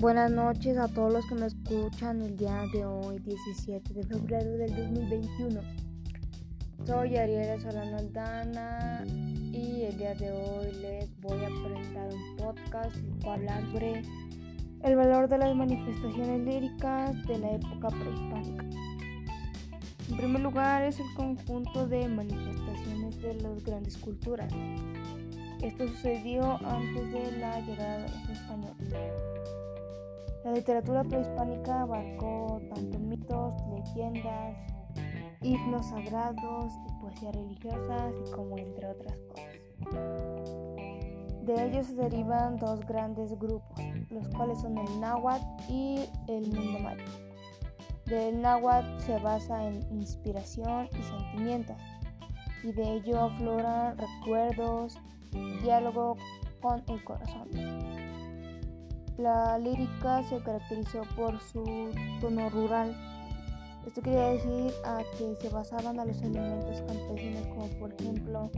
Buenas noches a todos los que me escuchan el día de hoy, 17 de febrero del 2021. Soy Ariela Solano Aldana y el día de hoy les voy a presentar un podcast el cual hablar sobre el valor de las manifestaciones líricas de la época prehispánica. En primer lugar es el conjunto de manifestaciones de las grandes culturas. Esto sucedió antes de la llegada de los españoles. La literatura prehispánica abarcó tanto mitos, leyendas, himnos sagrados y poesía religiosa, como entre otras cosas. De ellos se derivan dos grandes grupos, los cuales son el náhuatl y el mundo maya. Del náhuatl se basa en inspiración y sentimientos, y de ello afloran recuerdos, diálogo con el corazón. La lírica se caracterizó por su tono rural. Esto quería decir a que se basaban a los elementos campesinos como por ejemplo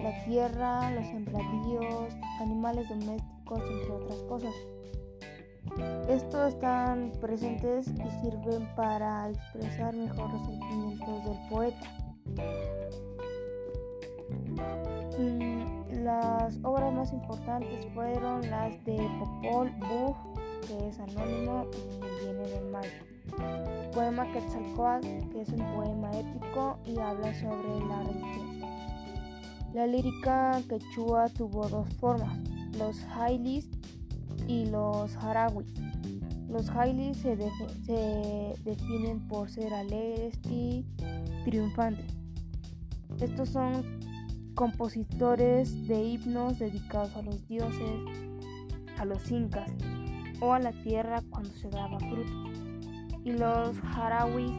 la tierra, los sembradíos, animales domésticos, entre otras cosas. Estos están presentes y sirven para expresar mejor los sentimientos del poeta. Las obras más importantes fueron las de Popol Vuh, que es anónimo y viene del mar. Poema Quetzalcoatl, que es un poema épico y habla sobre la religión. La lírica quechua tuvo dos formas, los jailis y los harawis. Los jailis se, se definen por ser alegres y triunfantes. Estos son compositores de himnos dedicados a los dioses, a los incas o a la tierra cuando se daba fruto. Y los harawis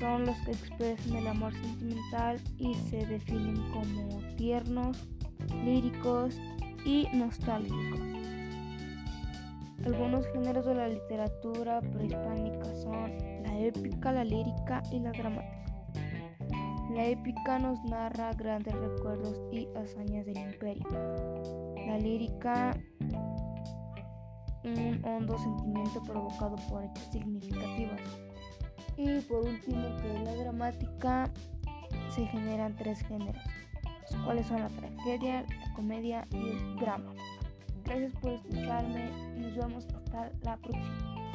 son los que expresan el amor sentimental y se definen como tiernos, líricos y nostálgicos. Algunos géneros de la literatura prehispánica son la épica, la lírica y la dramática. La épica nos narra grandes recuerdos y hazañas del imperio. La lírica, un hondo sentimiento provocado por hechos significativos. Y por último, que la dramática se generan tres géneros, los cuales son la tragedia, la comedia y el drama. Gracias por escucharme y nos vemos hasta la próxima.